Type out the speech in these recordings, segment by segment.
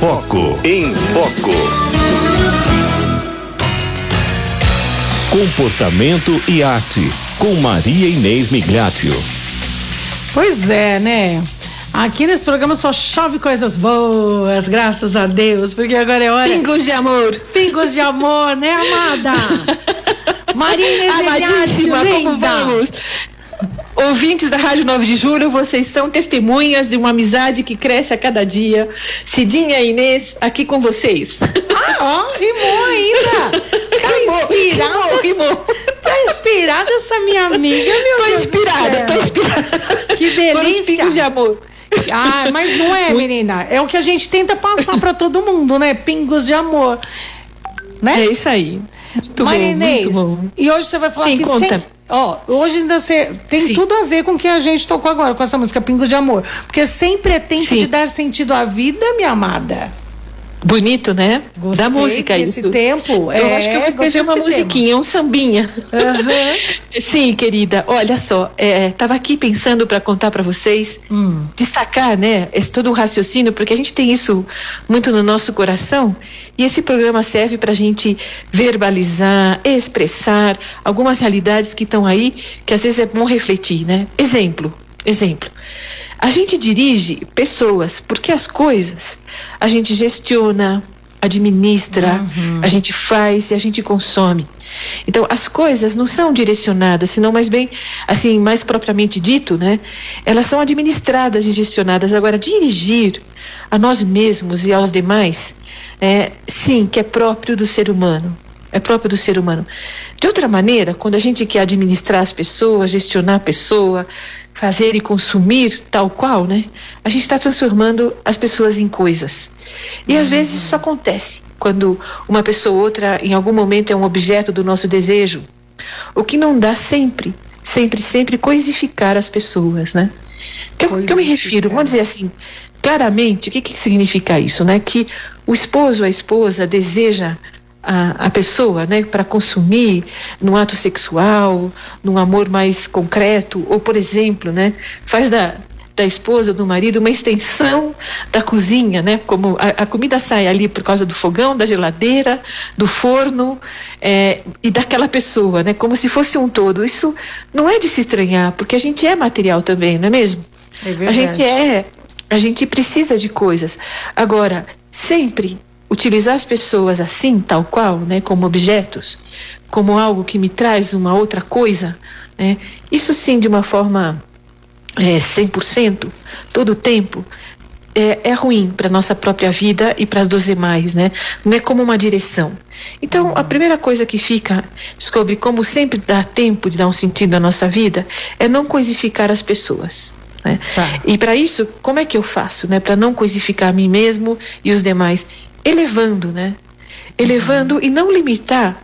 Foco. Em Foco. Comportamento e arte. Com Maria Inês Migliatio. Pois é, né? Aqui nesse programa só chove coisas boas, graças a Deus, porque agora é hora. Pingos de amor. Pingos de amor, né, amada? Maria Inês Amadíssima, como vamos? Ouvintes da Rádio 9 de Julho, vocês são testemunhas de uma amizade que cresce a cada dia. Cidinha e Inês, aqui com vocês. Ah, ó, rimou ainda. Tá inspirada. Rimou, rimou. Tá inspirada essa minha amiga, meu Tô Deus inspirada, tô inspirada. Que Foram os delícia. pingos de amor. Ah, mas não é, menina. É o que a gente tenta passar pra todo mundo, né? Pingos de amor. Né? É isso aí. Muito Maria bom, Inês, muito bom. e hoje você vai falar Sim, que conta. sem- Ó, hoje ainda você tem Sim. tudo a ver com o que a gente tocou agora, com essa música Pingos de Amor. Porque sempre é tempo Sim. de dar sentido à vida, minha amada. Bonito, né? Gostei da música desse isso. tempo. Eu É, acho que eu vou escrever uma desse tema. musiquinha, um sambinha. Aham. Sim, querida. Olha só, é, tava aqui pensando para contar para vocês, Hum. destacar, né, esse todo o raciocínio, porque a gente tem isso muito no nosso coração. E esse programa serve para a gente verbalizar, expressar algumas realidades que estão aí, que às vezes é bom refletir, né? Exemplo, exemplo. A gente dirige pessoas, porque as coisas a gente gestiona, administra, a gente faz e a gente consome. Então, as coisas não são direcionadas, senão mais bem, assim, mais propriamente dito, né? Elas são administradas e gestionadas. Agora, dirigir a nós mesmos e aos demais, é, sim, que é próprio do ser humano. É próprio do ser humano. De outra maneira, quando a gente quer administrar as pessoas, gestionar a pessoa, fazer e consumir tal qual, né? A gente está transformando as pessoas em coisas. E às vezes isso acontece quando uma pessoa ou outra, em algum momento, é um objeto do nosso desejo. O que não dá sempre, sempre, sempre coisificar as pessoas, né? Que eu, que eu me refiro, vamos dizer assim, claramente, o que, que significa isso, né? Que o esposo, a esposa deseja a, a pessoa, né, para consumir num ato sexual, num amor mais concreto, ou por exemplo, né, faz da da esposa, do marido, uma extensão da cozinha, né? Como a, a comida sai ali por causa do fogão, da geladeira, do forno é, e daquela pessoa, né? Como se fosse um todo. Isso não é de se estranhar, porque a gente é material também, não é mesmo? É A verdade. gente é, a gente precisa de coisas. Agora, sempre utilizar as pessoas assim, tal qual, né, como objetos, como algo que me traz uma outra coisa, né, isso sim de uma forma é, 100%, todo o tempo, é, é ruim para nossa própria vida e para dos demais, né? Não é como uma direção. Então, a primeira coisa que fica sobre como sempre dá tempo de dar um sentido à nossa vida é não coisificar as pessoas. Né? Tá. E para isso, como é que eu faço, né? Para não coisificar a mim mesmo e os demais, elevando, né? Elevando e não limitar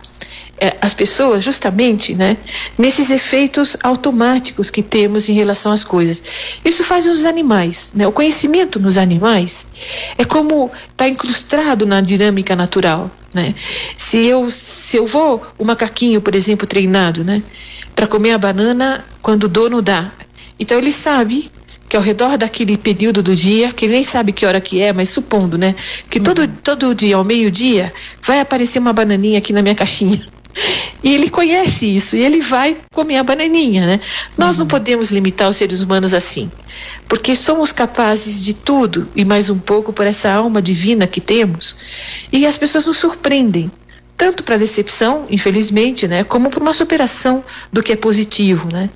eh, as pessoas justamente, né? Nesses efeitos automáticos que temos em relação às coisas. Isso faz os animais, né? O conhecimento nos animais é como está incrustado na dinâmica natural, né? Se eu se eu vou o macaquinho, por exemplo, treinado, né? Para comer a banana quando o dono dá. Então ele sabe que ao redor daquele período do dia, que ele nem sabe que hora que é, mas supondo, né? Que todo, todo dia, ao meio-dia, vai aparecer uma bananinha aqui na minha caixinha. E ele conhece isso, e ele vai comer a bananinha, né? Nós não podemos limitar os seres humanos assim, porque somos capazes de tudo e mais um pouco por essa alma divina que temos, e as pessoas nos surpreendem, tanto para decepção, infelizmente, né, como para uma superação do que é positivo, né?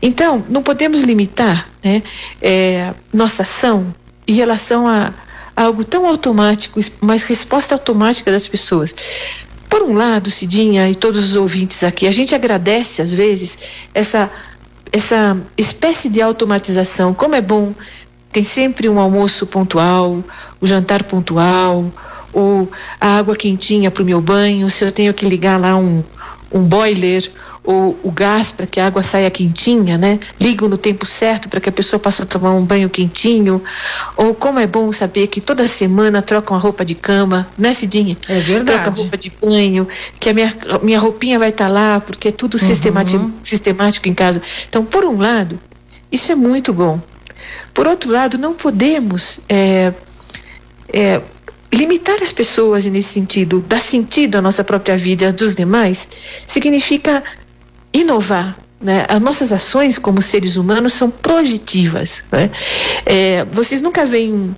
Então, não podemos limitar né, é, nossa ação em relação a, a algo tão automático, mas resposta automática das pessoas. Por um lado, Cidinha e todos os ouvintes aqui, a gente agradece às vezes essa, essa espécie de automatização. Como é bom, tem sempre um almoço pontual, o jantar pontual, ou a água quentinha para o meu banho, se eu tenho que ligar lá um, um boiler ou o gás para que a água saia quentinha, né? Ligo no tempo certo para que a pessoa possa tomar um banho quentinho. Ou como é bom saber que toda semana trocam a roupa de cama, né, Cidinha? É verdade. Troca a roupa de banho, que a minha, minha roupinha vai estar lá, porque é tudo sistemático, sistemático em casa. Então, por um lado, isso é muito bom. Por outro lado, não podemos é, é, limitar as pessoas nesse sentido, dar sentido à nossa própria vida, dos demais, significa inovar. Né? As nossas ações como seres humanos são projetivas. Né? É, vocês nunca veem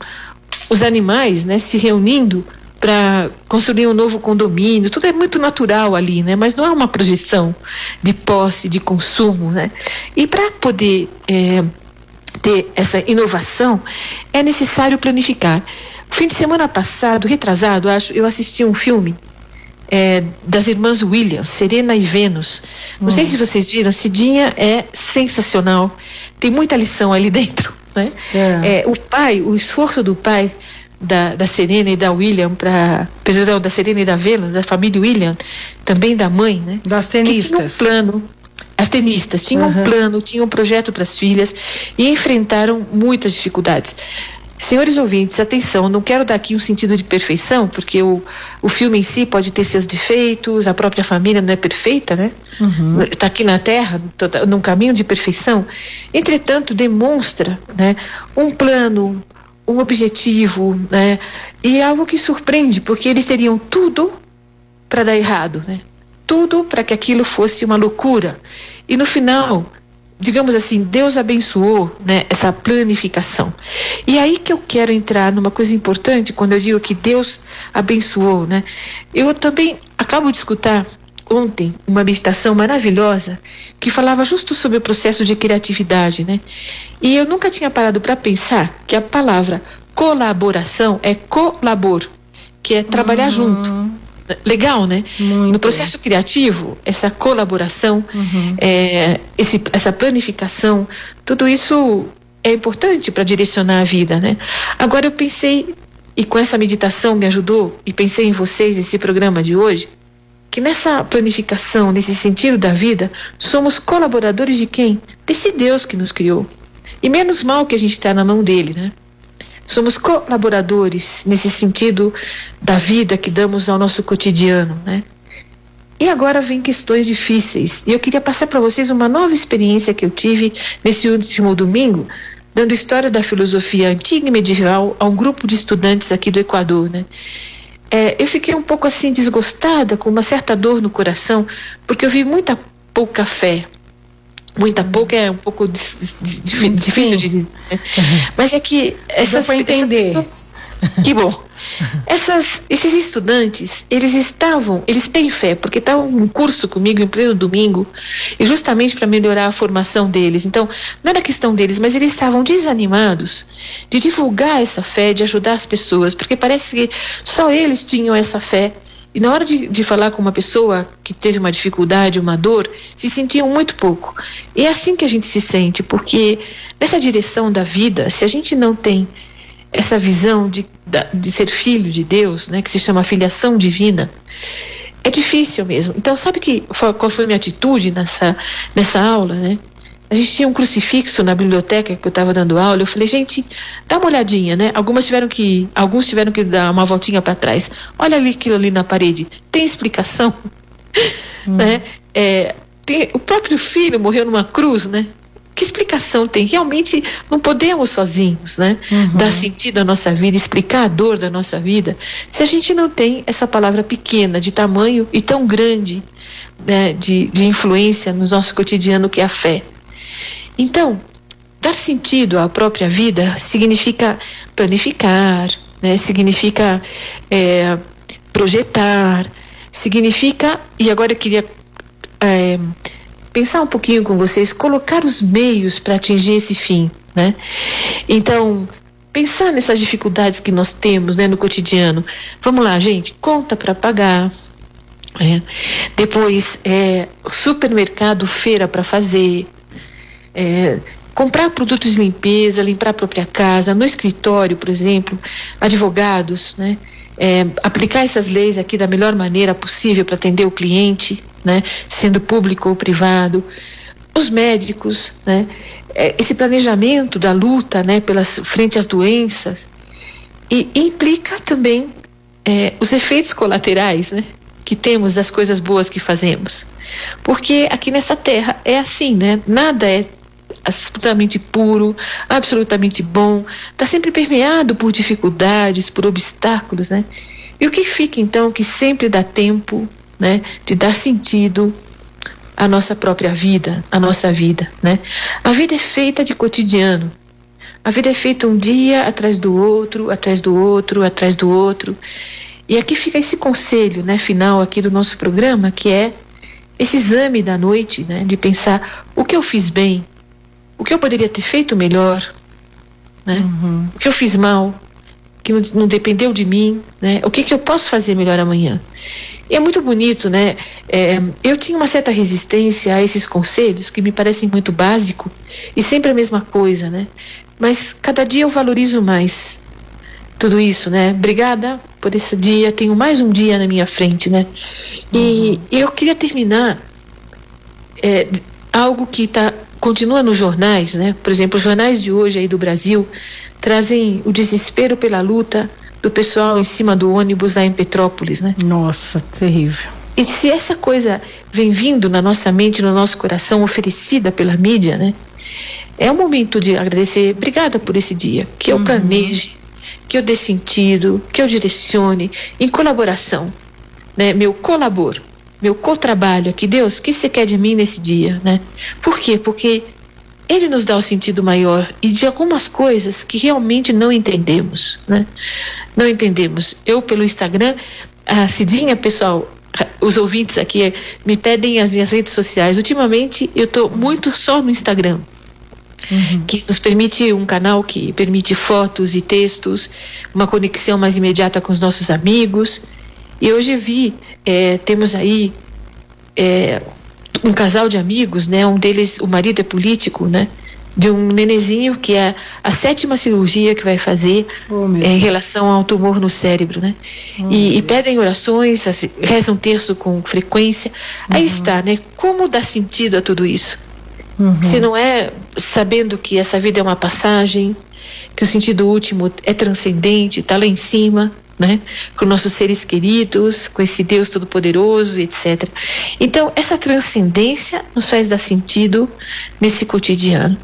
os animais né, se reunindo para construir um novo condomínio, tudo é muito natural ali, né? Mas não é uma projeção de posse, de consumo, né? E para poder é, ter essa inovação, é necessário planificar. Fim de semana passado, retrasado, acho, eu assisti um filme é, das irmãs Williams, Serena e Vênus. Não sei hum. se vocês viram, Cidinha é sensacional. Tem muita lição ali dentro. Né? É. É, o pai, o esforço do pai da, da Serena e da William para perdão, da Serena e da Vênus, da família William, também da mãe, né? Das tenistas. um plano. As tenistas tinham uhum. um plano, tinham um projeto para as filhas e enfrentaram muitas dificuldades. Senhores ouvintes, atenção, não quero dar aqui um sentido de perfeição, porque o, o filme em si pode ter seus defeitos, a própria família não é perfeita, né? Está uhum. Tá aqui na Terra, num caminho de perfeição. Entretanto, demonstra né, um plano, um objetivo, né? E é algo que surpreende, porque eles teriam tudo para dar errado, né? Tudo para que aquilo fosse uma loucura. E no final, digamos assim, Deus abençoou né, essa planificação. E aí que eu quero entrar numa coisa importante quando eu digo que Deus abençoou, né? Eu também acabo de escutar ontem uma meditação maravilhosa que falava justo sobre o processo de criatividade, né? E eu nunca tinha parado para pensar que a palavra colaboração é colabor, que é trabalhar uhum. junto. Legal, né? Muito. No processo criativo, essa colaboração, uhum. é, esse, essa planificação, tudo isso é importante para direcionar a vida, né? Agora eu pensei, e com essa meditação me ajudou, e pensei em vocês, esse programa de hoje, que nessa planificação, nesse sentido da vida, somos colaboradores de quem? Desse Deus que nos criou. E menos mal que a gente está na mão dele, né? Somos colaboradores nesse sentido da vida que damos ao nosso cotidiano, né? E agora vem questões difíceis. E eu queria passar para vocês uma nova experiência que eu tive nesse último domingo, dando história da filosofia antiga e medieval a um grupo de estudantes aqui do Equador, né? é, eu fiquei um pouco assim desgostada, com uma certa dor no coração, porque eu vi muita pouca fé. Muita pouca é um pouco difícil de dizer. Né? Mas é que essas, essas pessoas. Que bom. Essas, esses estudantes, eles estavam, eles têm fé, porque estavam um curso comigo em pleno domingo, e justamente para melhorar a formação deles. Então, não era questão deles, mas eles estavam desanimados de divulgar essa fé, de ajudar as pessoas, porque parece que só eles tinham essa fé. E na hora de, de falar com uma pessoa que teve uma dificuldade, uma dor, se sentiam muito pouco. E é assim que a gente se sente, porque nessa direção da vida, se a gente não tem essa visão de, de ser filho de Deus, né, que se chama filiação divina, é difícil mesmo. Então, sabe que qual foi a minha atitude nessa, nessa aula, né? A gente tinha um crucifixo na biblioteca que eu estava dando aula. Eu falei, gente, dá uma olhadinha, né? Algumas tiveram que, alguns tiveram que dar uma voltinha para trás. Olha ali aquilo ali na parede. Tem explicação, hum. né? É, tem, o próprio filho morreu numa cruz, né? que explicação tem? Realmente não podemos sozinhos, né? Uhum. Dar sentido à nossa vida, explicar a dor da nossa vida, se a gente não tem essa palavra pequena, de tamanho e tão grande, né, de, de influência no nosso cotidiano que é a fé. Então, dar sentido à própria vida significa planificar, né? significa é, projetar, significa, e agora eu queria é, pensar um pouquinho com vocês, colocar os meios para atingir esse fim, né? Então, pensar nessas dificuldades que nós temos, né, no cotidiano. Vamos lá, gente, conta para pagar. É. Depois, é, supermercado, feira para fazer. É, comprar produtos de limpeza, limpar a própria casa, no escritório, por exemplo, advogados, né? É, aplicar essas leis aqui da melhor maneira possível para atender o cliente, né? Sendo público ou privado, os médicos, né? É, esse planejamento da luta, né? Pelas frente às doenças e implica também é, os efeitos colaterais, né? Que temos das coisas boas que fazemos, porque aqui nessa terra é assim, né? Nada é absolutamente puro, absolutamente bom, está sempre permeado por dificuldades, por obstáculos, né? E o que fica então que sempre dá tempo, né, de dar sentido à nossa própria vida, à nossa vida, né? A vida é feita de cotidiano. A vida é feita um dia atrás do outro, atrás do outro, atrás do outro. E aqui fica esse conselho, né, final aqui do nosso programa, que é esse exame da noite, né, de pensar o que eu fiz bem, o que eu poderia ter feito melhor, né, uhum. o que eu fiz mal, que não, não, dependeu de mim, né, o que, que eu posso fazer melhor amanhã. E é muito bonito, né? É, eu tinha uma certa resistência a esses conselhos que me parecem muito básico e sempre a mesma coisa, né? Mas cada dia eu valorizo mais tudo isso, né? Obrigada por esse dia. Tenho mais um dia na minha frente, né? E uhum. eu queria terminar é, algo que tá, continua nos jornais, né? Por exemplo, os jornais de hoje aí do Brasil trazem o desespero pela luta do pessoal em cima do ônibus lá em Petrópolis, né? Nossa, terrível. E se essa coisa vem vindo na nossa mente, no nosso coração, oferecida pela mídia, né? É o momento de agradecer. Obrigada por esse dia. Que eu uhum. planeje, que eu dê sentido, que eu direcione, em colaboração, né? Meu colaboro, meu co-trabalho aqui, Deus, o que você quer de mim nesse dia, né? Por quê? Porque ele nos dá o sentido maior e de algumas coisas que realmente não entendemos, né? Não entendemos. Eu pelo Instagram, a Cidinha, pessoal, os ouvintes aqui me pedem as minhas redes sociais. Ultimamente eu estou muito só no Instagram uhum. que nos permite um canal que permite fotos e textos, uma conexão mais imediata com os nossos amigos. E hoje vi, é, temos aí é, um casal de amigos, né? Um deles, o marido é político, né? De um nenezinho que é a sétima cirurgia que vai fazer oh, é, em relação ao tumor no cérebro, né? Oh, e, e, pedem orações, rezam terço com frequência. Uhum. Aí está, né? Como dar sentido a tudo isso? Uhum. Se não é sabendo que essa vida é uma passagem, que o sentido último é transcendente, está lá em cima, né? Com nossos seres queridos, com esse Deus Todo-Poderoso, etc. Então, essa transcendência nos faz dar sentido nesse cotidiano.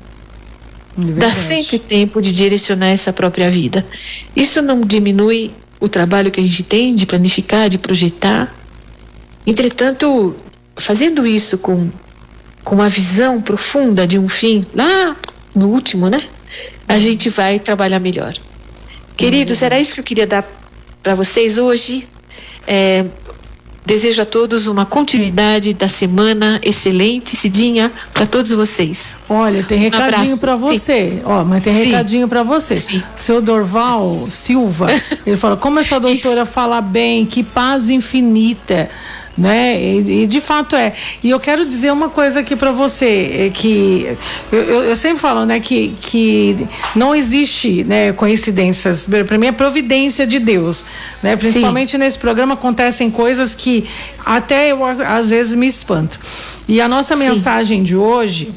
É Dá sempre tempo de direcionar essa própria vida. Isso não diminui o trabalho que a gente tem de planificar, de projetar. Entretanto, fazendo isso com com uma visão profunda de um fim, lá no último, né? A gente vai trabalhar melhor. Queridos, era isso que eu queria dar para vocês hoje. É, desejo a todos uma continuidade da semana excelente, Cidinha, para todos vocês. Olha, tem recadinho um para você. Ó, mas tem Sim. recadinho para você. Sim. Seu Dorval Silva, ele fala: como essa doutora fala bem, que paz infinita né? E, e, de fato é. E eu quero dizer uma coisa aqui para você, é que eu, eu, eu, sempre falo, né, que, que não existe, né, coincidências. Para mim é providência de Deus, né? Principalmente Sim. nesse programa acontecem coisas que até eu às vezes me espanto. E a nossa Sim. mensagem de hoje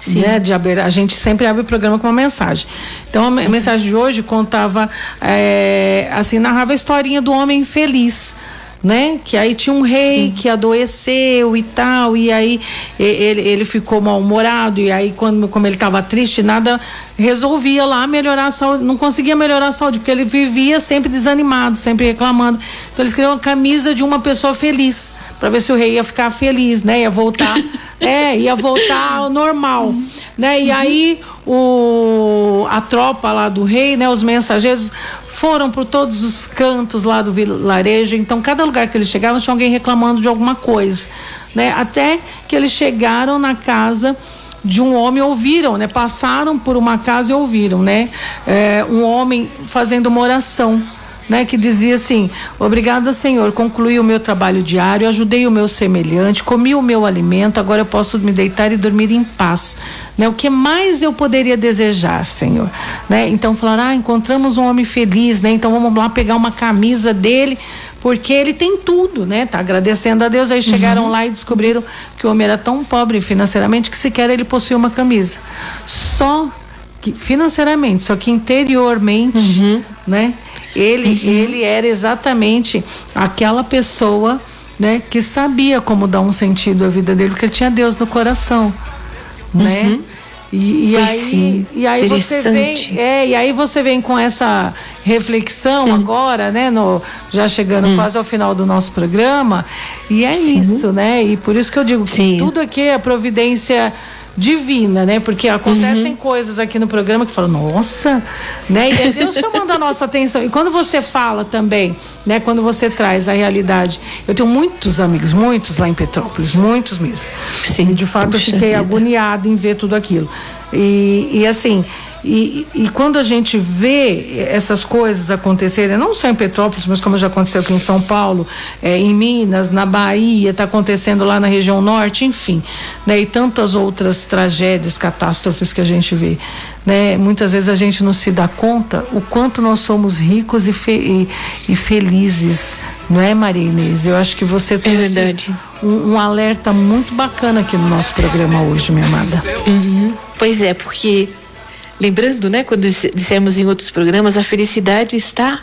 Sim. Né, de a gente sempre abre o programa com uma mensagem. Então a mensagem de hoje contava, é, assim, narrava a historinha do homem feliz né? Que aí tinha um rei Sim. que adoeceu e tal, e aí ele, ele ficou mal-humorado, e aí quando como ele estava triste, nada resolvia lá melhorar a saúde, não conseguia melhorar a saúde, porque ele vivia sempre desanimado, sempre reclamando. Então eles criaram uma camisa de uma pessoa feliz, para ver se o rei ia ficar feliz, né? Ia voltar, é, ia voltar ao normal, né? E aí o a tropa lá do rei, né, os mensageiros foram por todos os cantos lá do vilarejo, então cada lugar que eles chegavam tinha alguém reclamando de alguma coisa, né? Até que eles chegaram na casa de um homem ouviram, né? Passaram por uma casa e ouviram, né? É, um homem fazendo uma oração né, que dizia assim: Obrigada, Senhor, concluí o meu trabalho diário, ajudei o meu semelhante, comi o meu alimento, agora eu posso me deitar e dormir em paz. Né, o que mais eu poderia desejar, Senhor? Né? Então falaram: Ah, encontramos um homem feliz, né? Então vamos lá pegar uma camisa dele, porque ele tem tudo, né? Tá agradecendo a Deus. Aí chegaram uhum. lá e descobriram que o homem era tão pobre financeiramente que sequer ele possuía uma camisa. Só que financeiramente, só que interiormente, uhum. né? Ele, uhum. ele era exatamente aquela pessoa, né, que sabia como dar um sentido à vida dele, porque ele tinha Deus no coração, né? Uhum. E, e aí, sim, e aí você vem, é, e aí você vem com essa reflexão sim. agora, né, no, já chegando hum. quase ao final do nosso programa, e é sim. isso, né? E por isso que eu digo que tudo aqui é providência divina, né? Porque acontecem uhum. coisas aqui no programa que falam, nossa, né? E é Deus chamando a nossa atenção. E quando você fala também, né? Quando você traz a realidade. Eu tenho muitos amigos, muitos lá em Petrópolis, muitos mesmo. Sim. E de fato eu fiquei vida. agoniado em ver tudo aquilo. E, e assim, e, e, quando a gente vê essas coisas acontecerem, não só em Petrópolis, mas como já aconteceu aqui em São Paulo, é, em Minas, na Bahia, está acontecendo lá na região norte, enfim, né, e tantas outras tragédias, catástrofes que a gente vê. Né, muitas vezes a gente não se dá conta o quanto nós somos ricos e, fe, e, e felizes, não é, Maria Inês? Eu acho que você trouxe é um, um, alerta muito bacana aqui no nosso programa hoje, minha amada. Uhum. Pois é, porque Lembrando, né, quando dissemos em outros programas, a felicidade está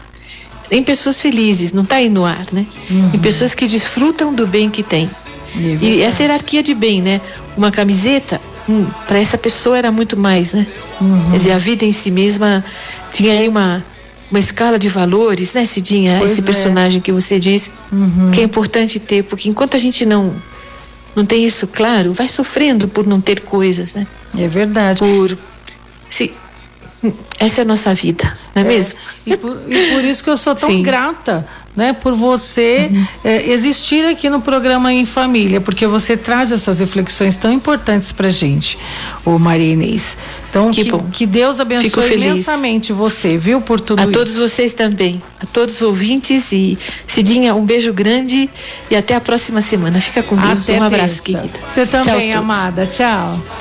em pessoas felizes, não está aí no ar, né? Uhum. Em pessoas que desfrutam do bem que têm. É e essa hierarquia de bem, né? Uma camiseta, hum, para essa pessoa era muito mais, né? Uhum. Quer dizer, a vida em si mesma tinha aí uma, uma escala de valores, né, Cidinha? Pois esse é. personagem que você disse, uhum. que é importante ter, porque enquanto a gente não não tem isso claro, vai sofrendo por não ter coisas, né? É verdade. Por Sim. Essa é a nossa vida, não é, é mesmo? E por, e por, isso que eu sou tão Sim. grata, né, por você uhum. é, existir aqui no programa Em Família, porque você traz essas reflexões tão importantes pra gente, o Maria Inês. Então, que, que, que Deus abençoe imensamente você, viu, por tudo a isso. Todos vocês também, a todos os ouvintes e Cidinha, um beijo grande e até a próxima semana. Fica com Deus, até um abraço, querida. Você também, tchau, amada. Tchau.